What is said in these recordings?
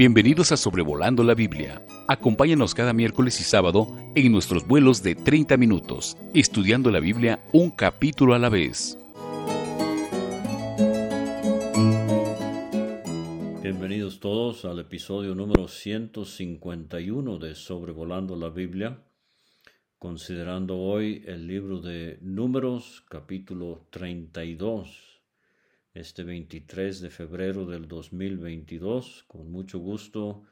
Bienvenidos a Sobrevolando la Biblia. Acompáñanos cada miércoles y sábado en nuestros vuelos de 30 minutos, estudiando la Biblia un capítulo a la vez. Bienvenidos todos al episodio número 151 de Sobrevolando la Biblia, considerando hoy el libro de Números, capítulo 32 este 23 de febrero del 2022. Con mucho gusto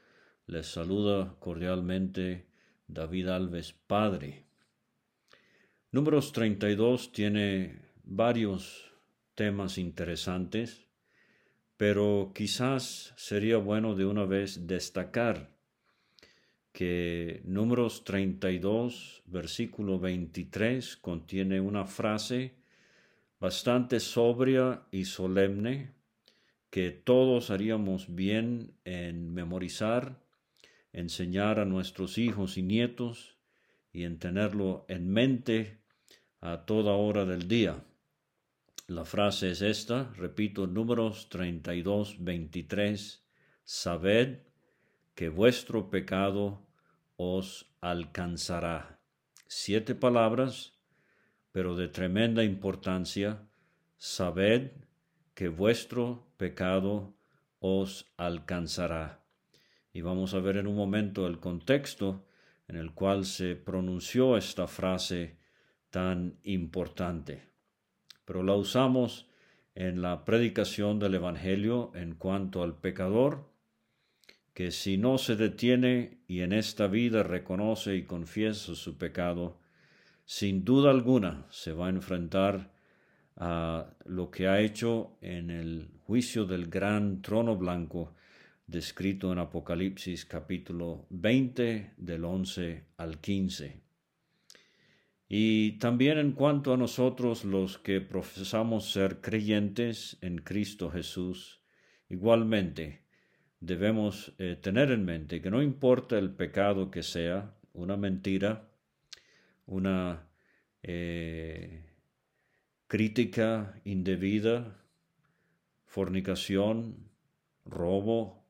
les saluda cordialmente David Alves Padre. Números 32 tiene varios temas interesantes, pero quizás sería bueno de una vez destacar que Números 32, versículo 23, contiene una frase bastante sobria y solemne que todos haríamos bien en memorizar, enseñar a nuestros hijos y nietos y en tenerlo en mente a toda hora del día. La frase es esta, repito, números 32, 23, sabed que vuestro pecado os alcanzará. Siete palabras pero de tremenda importancia, sabed que vuestro pecado os alcanzará. Y vamos a ver en un momento el contexto en el cual se pronunció esta frase tan importante. Pero la usamos en la predicación del Evangelio en cuanto al pecador, que si no se detiene y en esta vida reconoce y confiesa su pecado, sin duda alguna se va a enfrentar a lo que ha hecho en el juicio del gran trono blanco descrito en Apocalipsis capítulo 20 del 11 al 15. Y también en cuanto a nosotros los que profesamos ser creyentes en Cristo Jesús, igualmente debemos eh, tener en mente que no importa el pecado que sea, una mentira, una eh, crítica indebida, fornicación, robo,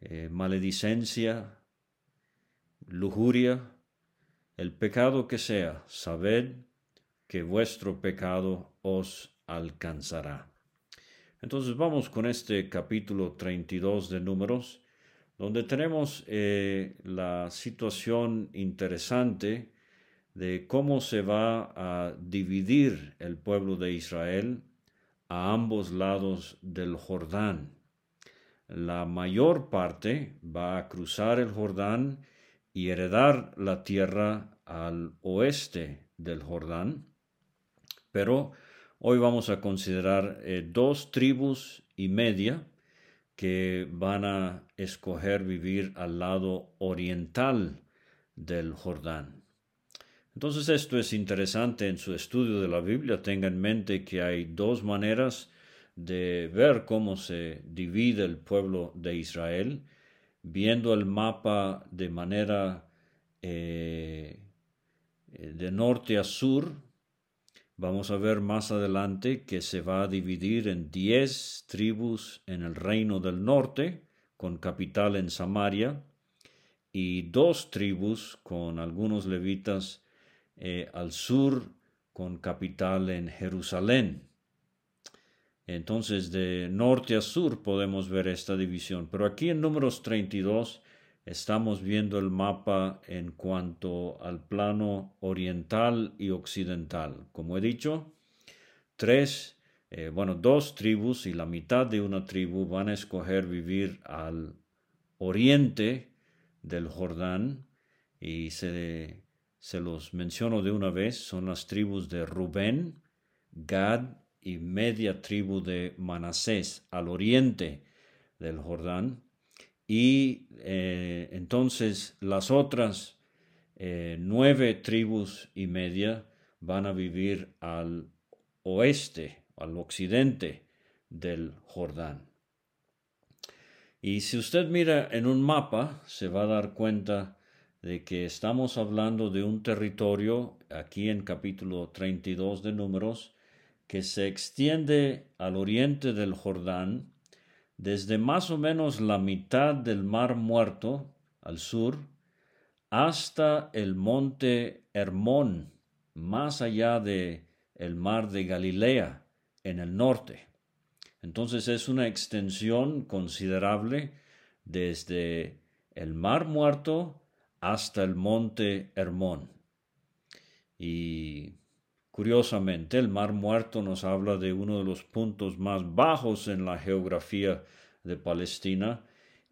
eh, maledicencia, lujuria, el pecado que sea, sabed que vuestro pecado os alcanzará. Entonces vamos con este capítulo 32 de números, donde tenemos eh, la situación interesante de cómo se va a dividir el pueblo de Israel a ambos lados del Jordán. La mayor parte va a cruzar el Jordán y heredar la tierra al oeste del Jordán, pero hoy vamos a considerar eh, dos tribus y media que van a escoger vivir al lado oriental del Jordán. Entonces esto es interesante en su estudio de la Biblia. Tenga en mente que hay dos maneras de ver cómo se divide el pueblo de Israel, viendo el mapa de manera eh, de norte a sur. Vamos a ver más adelante que se va a dividir en diez tribus en el reino del norte, con capital en Samaria, y dos tribus con algunos levitas eh, al sur con capital en Jerusalén. Entonces, de norte a sur podemos ver esta división. Pero aquí en números 32 estamos viendo el mapa en cuanto al plano oriental y occidental. Como he dicho, tres, eh, bueno, dos tribus y la mitad de una tribu van a escoger vivir al oriente del Jordán y se se los menciono de una vez, son las tribus de Rubén, Gad y media tribu de Manasés al oriente del Jordán. Y eh, entonces las otras eh, nueve tribus y media van a vivir al oeste, al occidente del Jordán. Y si usted mira en un mapa, se va a dar cuenta de que estamos hablando de un territorio, aquí en capítulo 32 de Números, que se extiende al oriente del Jordán, desde más o menos la mitad del mar muerto al sur hasta el monte Hermón, más allá de el mar de Galilea en el norte. Entonces es una extensión considerable desde el mar muerto hasta el monte Hermón. Y curiosamente, el mar muerto nos habla de uno de los puntos más bajos en la geografía de Palestina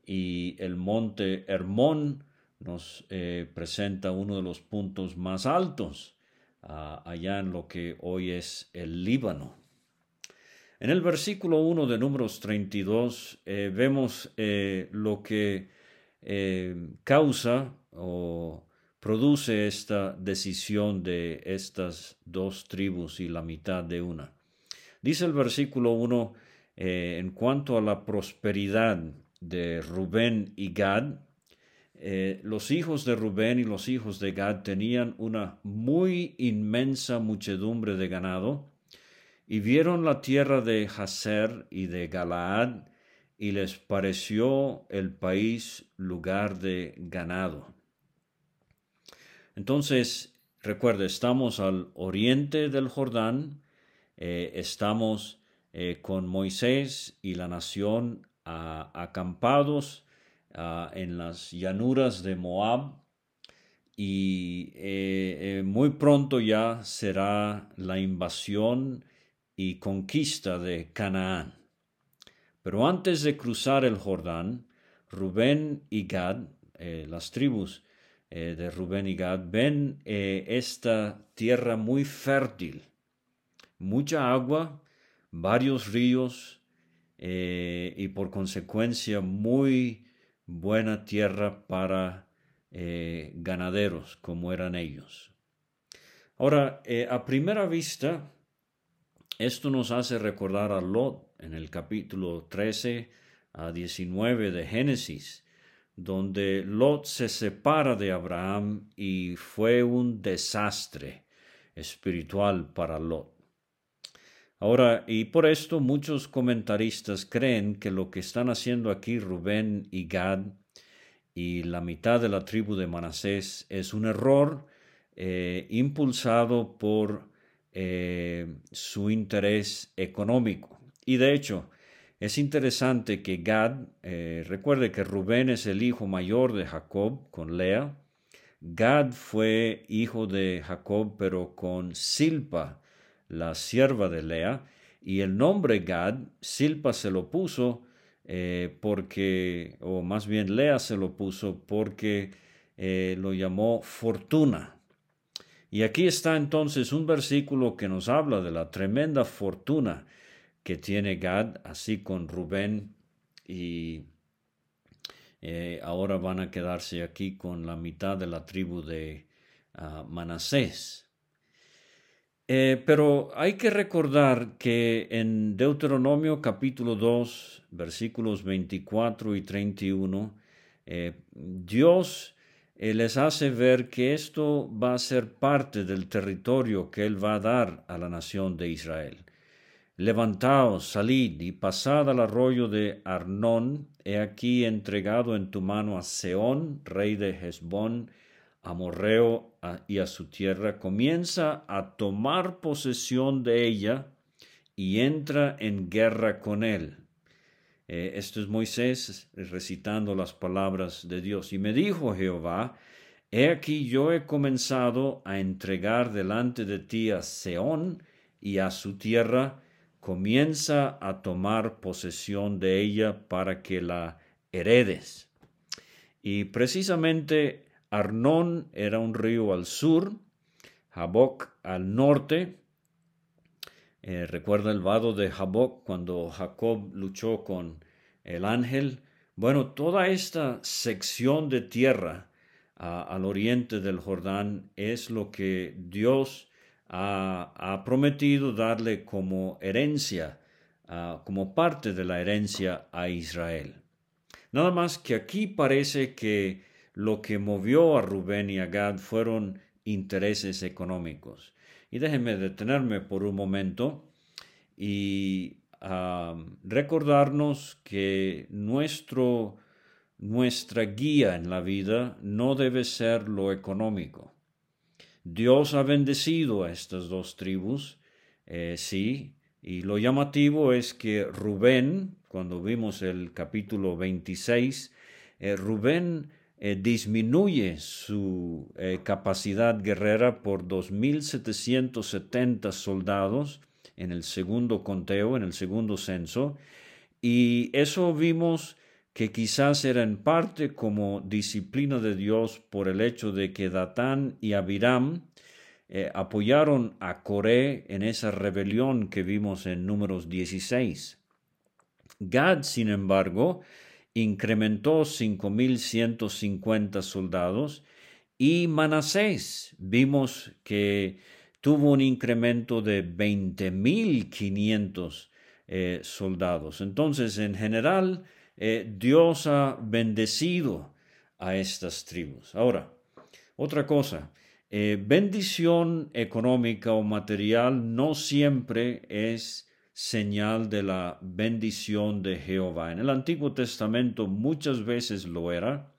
y el monte Hermón nos eh, presenta uno de los puntos más altos ah, allá en lo que hoy es el Líbano. En el versículo 1 de números 32 eh, vemos eh, lo que causa o produce esta decisión de estas dos tribus y la mitad de una. Dice el versículo 1, eh, en cuanto a la prosperidad de Rubén y Gad, eh, los hijos de Rubén y los hijos de Gad tenían una muy inmensa muchedumbre de ganado, y vieron la tierra de Jaser y de Galaad, y les pareció el país lugar de ganado. Entonces, recuerde, estamos al oriente del Jordán, eh, estamos eh, con Moisés y la nación acampados ah, en las llanuras de Moab y eh, muy pronto ya será la invasión y conquista de Canaán. Pero antes de cruzar el Jordán, Rubén y Gad, las tribus eh, de Rubén y Gad, ven eh, esta tierra muy fértil, mucha agua, varios ríos eh, y por consecuencia muy buena tierra para ganaderos como eran ellos. Ahora, a primera vista, esto nos hace recordar a Lot en el capítulo 13 a 19 de Génesis, donde Lot se separa de Abraham y fue un desastre espiritual para Lot. Ahora, y por esto muchos comentaristas creen que lo que están haciendo aquí Rubén y Gad y la mitad de la tribu de Manasés es un error eh, impulsado por eh, su interés económico. Y de hecho, es interesante que Gad, eh, recuerde que Rubén es el hijo mayor de Jacob con Lea. Gad fue hijo de Jacob pero con Silpa, la sierva de Lea. Y el nombre Gad, Silpa se lo puso eh, porque, o más bien Lea se lo puso porque eh, lo llamó fortuna. Y aquí está entonces un versículo que nos habla de la tremenda fortuna que tiene Gad, así con Rubén, y eh, ahora van a quedarse aquí con la mitad de la tribu de ah, Manasés. Eh, pero hay que recordar que en Deuteronomio capítulo 2, versículos 24 y 31, eh, Dios les hace ver que esto va a ser parte del territorio que Él va a dar a la nación de Israel. Levantaos, salid y pasad al arroyo de Arnón, he aquí entregado en tu mano a Seón, rey de Hezbón, Amorreo y a su tierra, comienza a tomar posesión de ella y entra en guerra con él. Eh, esto es Moisés recitando las palabras de Dios. Y me dijo Jehová, He aquí yo he comenzado a entregar delante de ti a Seón y a su tierra, comienza a tomar posesión de ella para que la heredes. Y precisamente Arnón era un río al sur, Jaboc al norte. Eh, recuerda el vado de Jaboc cuando Jacob luchó con el ángel. Bueno, toda esta sección de tierra al oriente del Jordán es lo que Dios ha, prometido darle como herencia, como parte de la herencia a Israel. Nada más que aquí parece que lo que movió a Rubén y a Gad fueron intereses económicos. Y déjenme detenerme por un momento y recordarnos que nuestro, nuestra guía en la vida no debe ser lo económico. Dios ha bendecido a estas dos tribus, eh, sí, y lo llamativo es que Rubén, cuando vimos el capítulo 26, eh, Rubén eh, disminuye su capacidad guerrera por 2.770 soldados en el segundo conteo, en el segundo censo, y eso vimos que quizás era en parte como disciplina de Dios por el hecho de que Datán y Abiram eh, apoyaron a Coré en esa rebelión que vimos en números 16. Gad, sin embargo, incrementó 5.150 soldados y Manasés vimos que tuvo un incremento de 20.500 eh, soldados. Entonces, en general, eh, Dios ha bendecido a estas tribus. Ahora, otra cosa, eh, bendición económica o material no siempre es señal de la bendición de Jehová. En el Antiguo Testamento muchas veces lo era,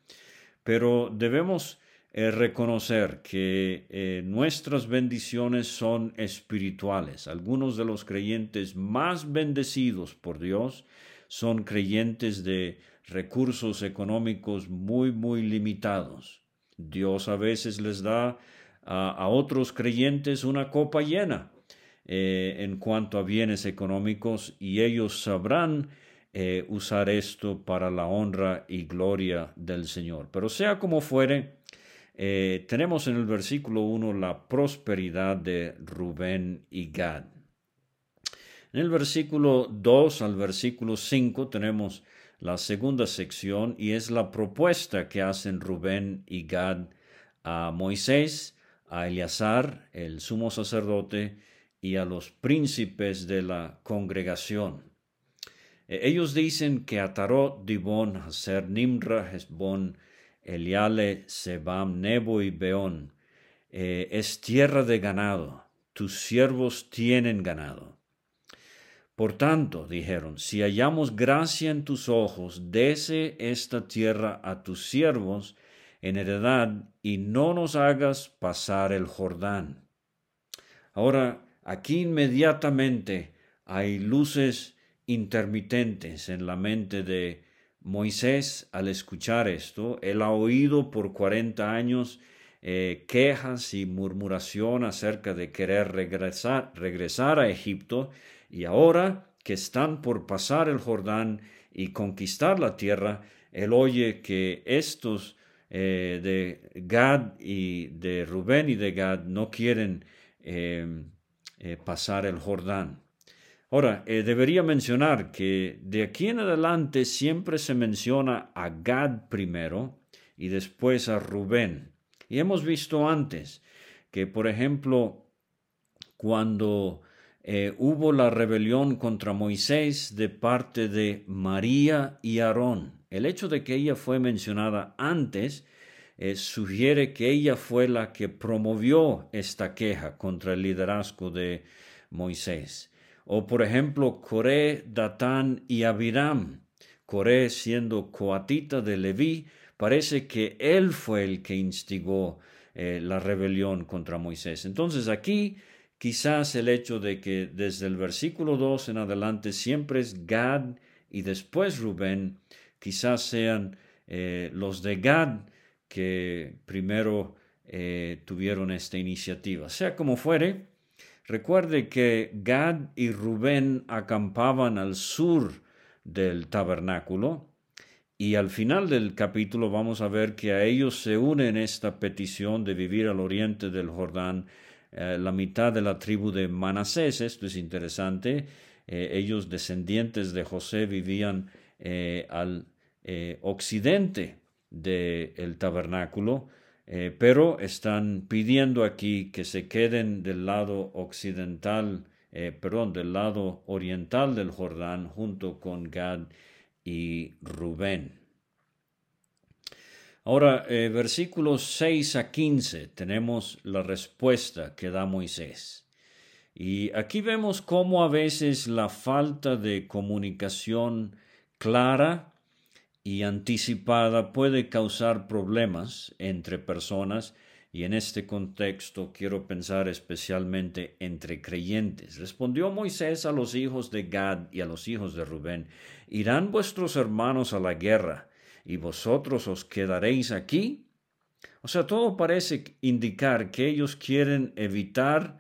pero debemos eh, reconocer que nuestras bendiciones son espirituales. Algunos de los creyentes más bendecidos por Dios son creyentes de recursos económicos muy, muy limitados. Dios a veces les da a, otros creyentes una copa llena eh, en cuanto a bienes económicos y ellos sabrán eh, usar esto para la honra y gloria del Señor. Pero sea como fuere, eh, tenemos en el versículo 1 la prosperidad de Rubén y Gad. En el versículo 2 al versículo 5 tenemos la segunda sección y es la propuesta que hacen Rubén y Gad a Moisés, a Eleazar, el sumo sacerdote, y a los príncipes de la congregación. E, ellos dicen que Atarot, Dibón, Haser, Nimra, Hezbón, Eliale, Sebam, Nebo y Beón eh, es tierra de ganado, tus siervos tienen ganado. Por tanto, dijeron, si hallamos gracia en tus ojos, dese esta tierra a tus siervos en heredad y no nos hagas pasar el Jordán. Ahora, aquí inmediatamente hay luces intermitentes en la mente de Moisés al escuchar esto. Él ha oído por cuarenta años eh, quejas y murmuración acerca de querer regresar, regresar a Egipto y ahora que están por pasar el Jordán y conquistar la tierra, él oye que estos eh, de Gad y de Rubén y de Gad no quieren em, eh, pasar el Jordán. Ahora, eh, debería mencionar que de aquí en adelante siempre se menciona a Gad primero y después a Rubén. Y hemos visto antes que, por ejemplo, cuando eh, hubo la rebelión contra Moisés de parte de María y Aarón. El hecho de que ella fue mencionada antes eh, sugiere que ella fue la que promovió esta queja contra el liderazgo de Moisés. O por ejemplo, Coré, Datán y Abiram. Coré siendo coatita de Leví, parece que él fue el que instigó eh, la rebelión contra Moisés. Entonces aquí Quizás el hecho de que desde el versículo 2 en adelante siempre es Gad y después Rubén, quizás sean eh, los de Gad que primero eh, tuvieron esta iniciativa. Sea como fuere, recuerde que Gad y Rubén acampaban al sur del tabernáculo y al final del capítulo vamos a ver que a ellos se une en esta petición de vivir al oriente del Jordán eh, la mitad de la tribu de Manasés. Esto es interesante. Eh, ellos, descendientes de José, vivían eh, al occidente del tabernáculo, pero están pidiendo aquí que se queden del lado occidental, perdón, del lado oriental del Jordán, junto con Gad y Rubén. Ahora, eh, versículos 6 a 15, tenemos la respuesta que da Moisés. Y aquí vemos cómo a veces la falta de comunicación clara y anticipada puede causar problemas entre personas y en este contexto quiero pensar especialmente entre creyentes. Respondió Moisés a los hijos de Gad y a los hijos de Rubén, ¿irán vuestros hermanos a la guerra y vosotros os quedaréis aquí? O sea, todo parece indicar que ellos quieren evitar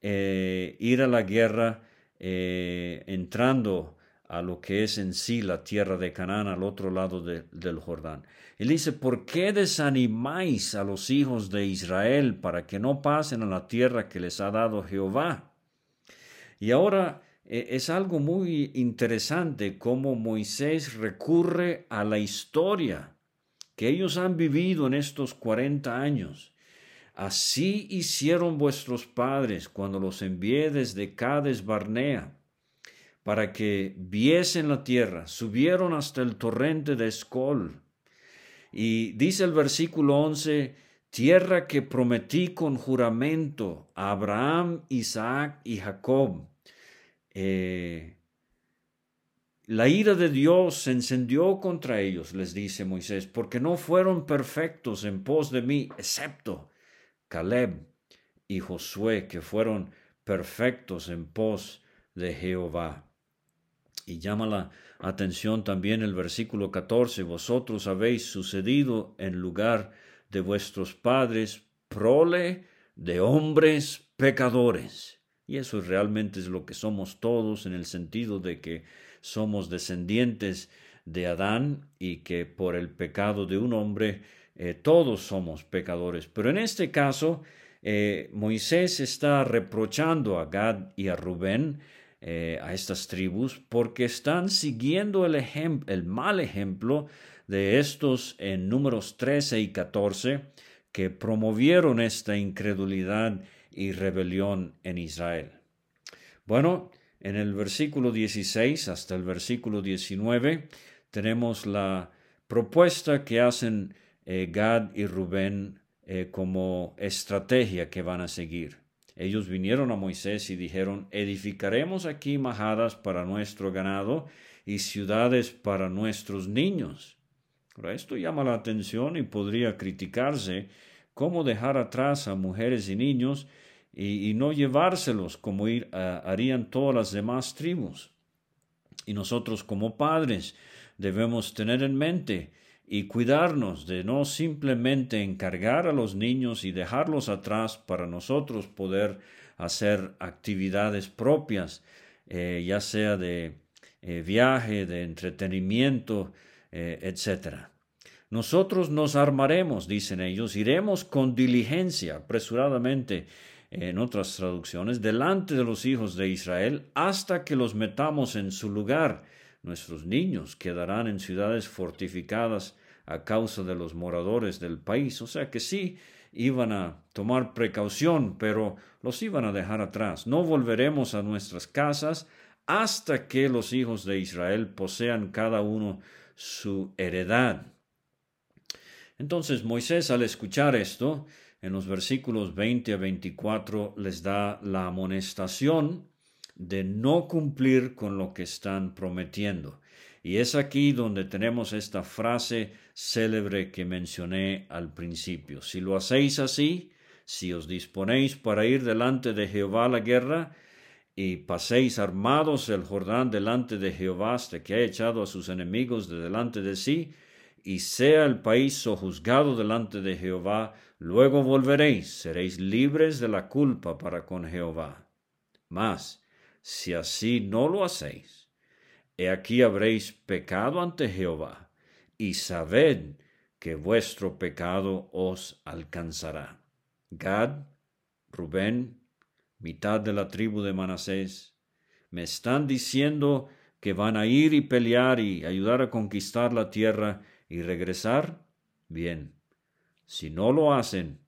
eh, ir a la guerra eh, entrando a lo que es en sí la tierra de Canaán al otro lado del Jordán. Él dice, ¿por qué desanimáis a los hijos de Israel para que no pasen a la tierra que les ha dado Jehová? Y ahora es algo muy interesante cómo Moisés recurre a la historia que ellos han vivido en estos cuarenta años. Así hicieron vuestros padres cuando los envié desde Cades Barnea para que viesen la tierra, subieron hasta el torrente de Escol. Y dice el versículo 11, tierra que prometí con juramento a Abraham, Isaac y Jacob. Eh, la ira de Dios se encendió contra ellos, les dice Moisés, porque no fueron perfectos en pos de mí, excepto Caleb y Josué, que fueron perfectos en pos de Jehová. Y llama la atención también el versículo 14, vosotros habéis sucedido en lugar de vuestros padres, prole de hombres pecadores. Y eso realmente es lo que somos todos en el sentido de que somos descendientes de Adán y que por el pecado de un hombre eh, todos somos pecadores. Pero en este caso, eh, Moisés está reprochando a Gad y a Rubén eh, a estas tribus porque están siguiendo el, el mal ejemplo de estos en números 13 y 14 que promovieron esta incredulidad y rebelión en Israel. Bueno, en el versículo 16 hasta el versículo 19 tenemos la propuesta que hacen eh, Gad y Rubén eh, como estrategia que van a seguir. Ellos vinieron a Moisés y dijeron, edificaremos aquí majadas para nuestro ganado y ciudades para nuestros niños. Ahora, esto llama la atención y podría criticarse cómo dejar atrás a mujeres y niños y, no llevárselos como harían todas las demás tribus. Y nosotros como padres debemos tener en mente y cuidarnos de no simplemente encargar a los niños y dejarlos atrás para nosotros poder hacer actividades propias, eh, ya sea de eh, viaje, de entretenimiento, eh, etc. Nosotros nos armaremos, dicen ellos, iremos con diligencia, apresuradamente, en otras traducciones, delante de los hijos de Israel, hasta que los metamos en su lugar Nuestros niños quedarán en ciudades fortificadas a causa de los moradores del país. O sea que sí, iban a tomar precaución, pero los iban a dejar atrás. No volveremos a nuestras casas hasta que los hijos de Israel posean cada uno su heredad. Entonces Moisés al escuchar esto, en los versículos 20 a 24 les da la amonestación de no cumplir con lo que están prometiendo. Y es aquí donde tenemos esta frase célebre que mencioné al principio. Si lo hacéis así, si os disponéis para ir delante de Jehová a la guerra, y paséis armados el Jordán delante de Jehová hasta que haya echado a sus enemigos de delante de sí, y sea el país sojuzgado delante de Jehová, luego volveréis, seréis libres de la culpa para con Jehová. Mas, si así no lo hacéis, he aquí habréis pecado ante Jehová, y sabed que vuestro pecado os alcanzará. Gad, Rubén, mitad de la tribu de Manasés, me están diciendo que van a ir y pelear y ayudar a conquistar la tierra y regresar. Bien, si no lo hacen,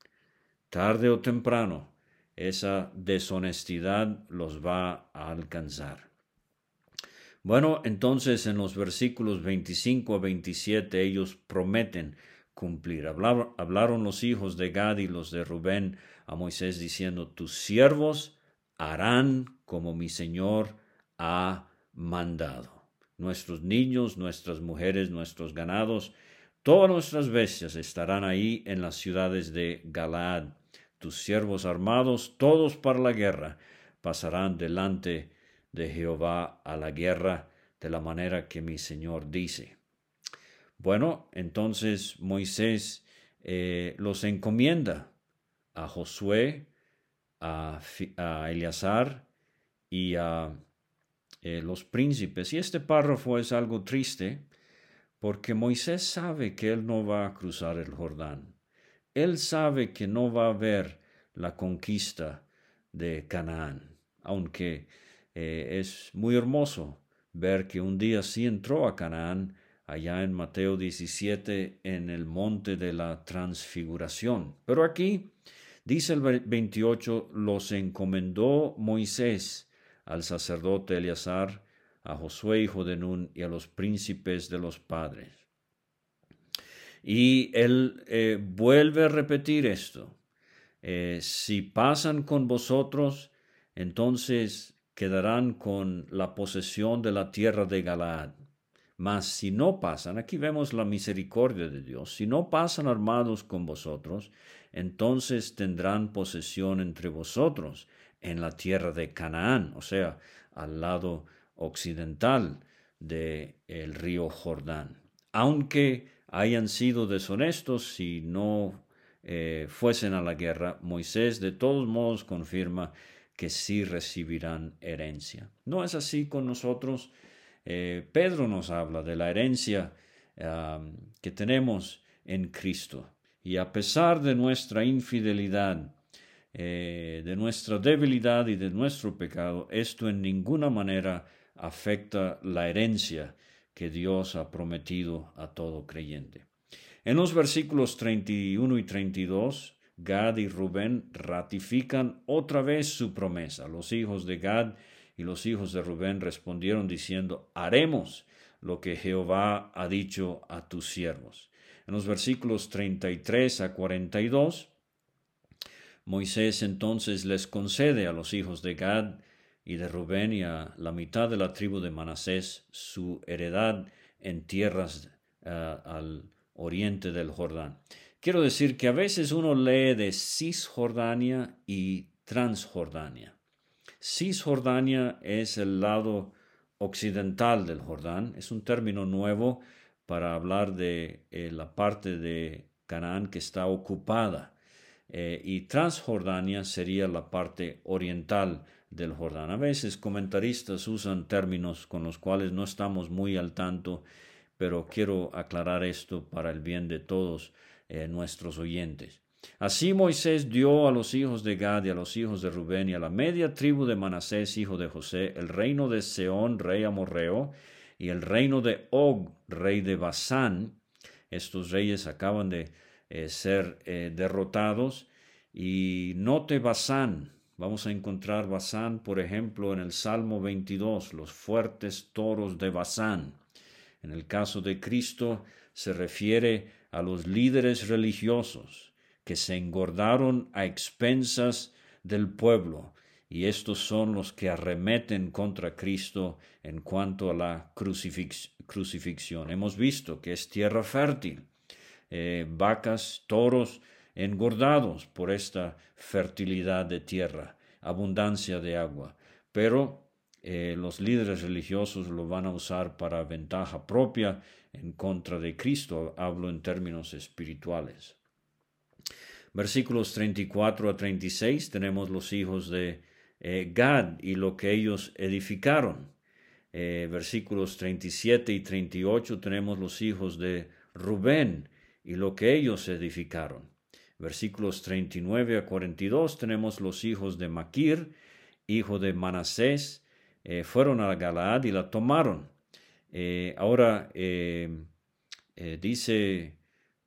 tarde o temprano, esa deshonestidad los va a alcanzar. Bueno, entonces en los versículos 25 a 27 ellos prometen cumplir. Hablaron, los hijos de Gad y los de Rubén a Moisés diciendo, tus siervos harán como mi Señor ha mandado. Nuestros niños, nuestras mujeres, nuestros ganados, todas nuestras bestias estarán ahí en las ciudades de Galaad. Tus siervos armados, todos para la guerra, pasarán delante de Jehová a la guerra de la manera que mi Señor dice. Bueno, entonces Moisés eh, los encomienda a Josué, a, a Eleazar y a eh, los príncipes. Y este párrafo es algo triste porque Moisés sabe que él no va a cruzar el Jordán. Él sabe que no va a haber la conquista de Canaán, aunque eh, es muy hermoso ver que un día sí entró a Canaán, allá en Mateo 17, en el monte de la transfiguración. Pero aquí dice el 28, los encomendó Moisés al sacerdote Eleazar, a Josué hijo de Nun y a los príncipes de los padres. Y él eh, vuelve a repetir esto. Eh, si pasan con vosotros, entonces quedarán con la posesión de la tierra de Galaad. Mas si no pasan, aquí vemos la misericordia de Dios, si no pasan armados con vosotros, entonces tendrán posesión entre vosotros en la tierra de Canaán, o sea, al lado occidental del el río Jordán. Aunque hayan sido deshonestos si no eh, fuesen a la guerra, Moisés de todos modos confirma que sí recibirán herencia. No es así con nosotros. Eh, Pedro nos habla de la herencia que tenemos en Cristo. Y a pesar de nuestra infidelidad, eh, de nuestra debilidad y de nuestro pecado, esto en ninguna manera afecta la herencia que Dios ha prometido a todo creyente. En los versículos 31 y 32, Gad y Rubén ratifican otra vez su promesa. Los hijos de Gad y los hijos de Rubén respondieron diciendo, haremos lo que Jehová ha dicho a tus siervos. En los versículos 33 a 42, Moisés entonces les concede a los hijos de Gad y de Rubén y a la mitad de la tribu de Manasés su heredad en tierras eh, al oriente del Jordán. Quiero decir que a veces uno lee de Cisjordania y Transjordania. Cisjordania es el lado occidental del Jordán, es un término nuevo para hablar de eh, la parte de Canaán que está ocupada eh, y Transjordania sería la parte oriental del Jordán. A veces comentaristas usan términos con los cuales no estamos muy al tanto, pero quiero aclarar esto para el bien de todos eh, nuestros oyentes. Así Moisés dio a los hijos de Gad y a los hijos de Rubén y a la media tribu de Manasés, hijo de José, el reino de Seón, rey amorreo, y el reino de Og, rey de Basán. Estos reyes acaban de eh, ser eh, derrotados. Y note Basán, vamos a encontrar Basán, por ejemplo, en el Salmo 22, los fuertes toros de Basán. En el caso de Cristo se refiere a los líderes religiosos que se engordaron a expensas del pueblo, y estos son los que arremeten contra Cristo en cuanto a la crucifixión. Hemos visto que es tierra fértil, eh, vacas, toros engordados por esta fertilidad de tierra, abundancia de agua. Pero eh, los líderes religiosos lo van a usar para ventaja propia en contra de Cristo. Hablo en términos espirituales. Versículos 34 a 36 tenemos los hijos de eh, Gad y lo que ellos edificaron. versículos 37 y 38 tenemos los hijos de Rubén y lo que ellos edificaron. Versículos 39 a 42 tenemos los hijos de Maquir, hijo de Manasés, eh, fueron a Galaad y la tomaron. Eh, ahora eh, dice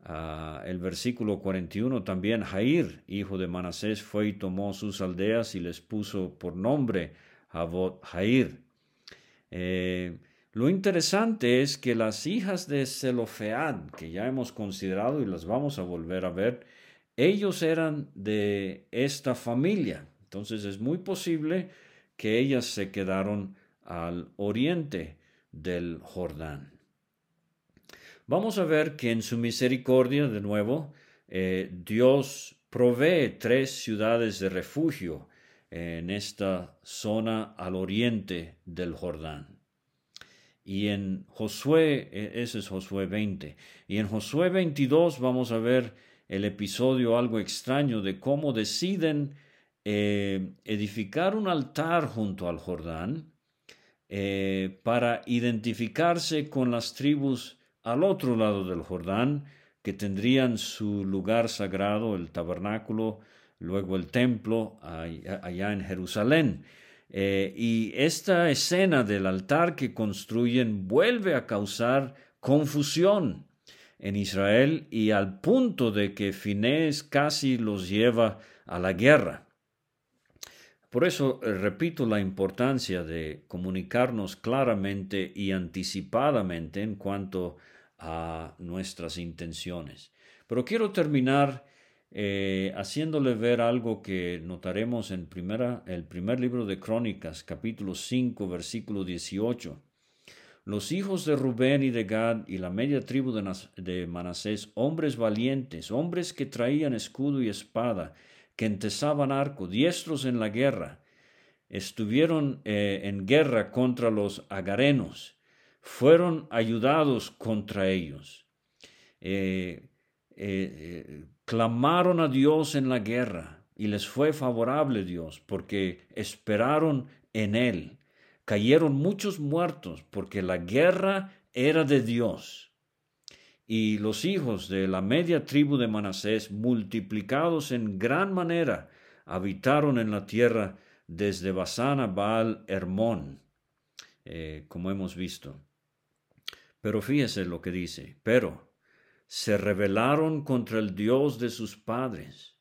ah, el versículo 41 también Jair, hijo de Manasés, fue y tomó sus aldeas y les puso por nombre Javot Jair. Lo interesante es que las hijas de Zelofead, que ya hemos considerado y las vamos a volver a ver, ellos eran de esta familia, Entonces es muy posible que ellas se quedaron al oriente del Jordán. Vamos a ver que en su misericordia, de nuevo, eh, Dios provee tres ciudades de refugio en esta zona al oriente del Jordán. Y en Josué, e, ese es Josué 20, y en Josué 22 vamos a ver el episodio algo extraño de cómo deciden eh, edificar un altar junto al Jordán eh, para identificarse con las tribus al otro lado del Jordán, que tendrían su lugar sagrado, el tabernáculo, luego el templo allá en Jerusalén. Eh, y esta escena del altar que construyen vuelve a causar confusión en Israel y al punto de que Finés casi los lleva a la guerra. Por eso eh, repito la importancia de comunicarnos claramente y anticipadamente en cuanto a nuestras intenciones. Pero quiero terminar eh, haciéndole ver algo que notaremos en primera, el primer libro de Crónicas, capítulo 5, versículo 18. Los hijos de Rubén y de Gad y la media tribu de, Manasés, hombres valientes, hombres que traían escudo y espada, que entesaban arco, diestros en la guerra, estuvieron eh, en guerra contra los agarenos, fueron ayudados contra ellos. Eh, clamaron a Dios en la guerra y les fue favorable Dios porque esperaron en Él. Cayeron muchos muertos porque la guerra era de Dios. Y los hijos de la media tribu de Manasés, multiplicados en gran manera, habitaron en la tierra desde Basán a Baal Hermón, eh, como hemos visto. Pero fíjese lo que dice, pero se rebelaron contra el Dios de sus padres,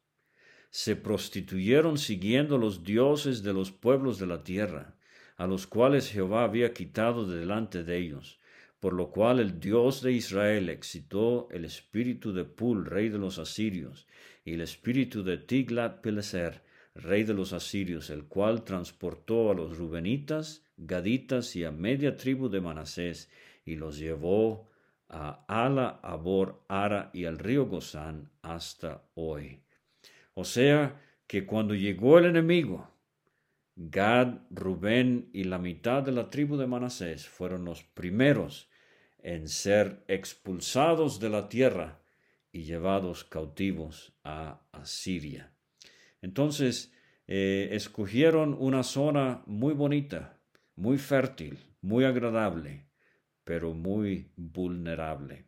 se prostituyeron siguiendo los dioses de los pueblos de la tierra, a los cuales Jehová había quitado de delante de ellos, por lo cual el Dios de Israel excitó el espíritu de Pul, rey de los asirios, y el espíritu de Tiglat-Pileser, rey de los asirios, el cual transportó a los rubenitas, gaditas y a media tribu de Manasés, y los llevó a Ala, Abor, Ara y al río Gozán hasta hoy. O sea que cuando llegó el enemigo, Gad, Rubén y la mitad de la tribu de Manasés fueron los primeros en ser expulsados de la tierra y llevados cautivos a Asiria. Entonces, eh, escogieron una zona muy bonita, muy fértil, muy agradable, pero muy vulnerable.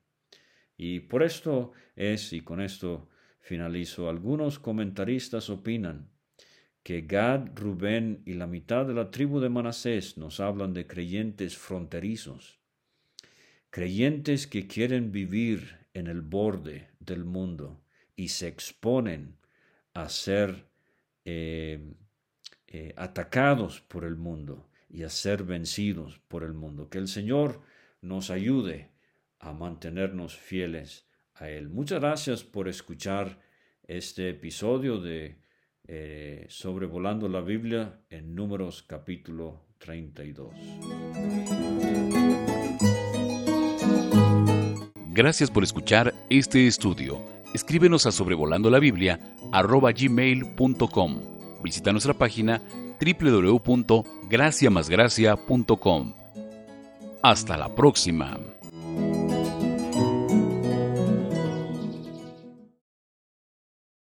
Y por esto es, y con esto finalizo, algunos comentaristas opinan que Gad, Rubén y la mitad de la tribu de Manasés nos hablan de creyentes fronterizos, creyentes que quieren vivir en el borde del mundo y se exponen a ser eh, eh, atacados por el mundo y a ser vencidos por el mundo. Que el Señor nos ayude a mantenernos fieles a Él. Muchas gracias por escuchar este episodio de eh, Sobrevolando la Biblia en Números capítulo 32. Gracias por escuchar este estudio. Escríbenos a sobrevolando la Biblia gmail.com. Visita nuestra página www.graciamasgracia.com. Hasta la próxima.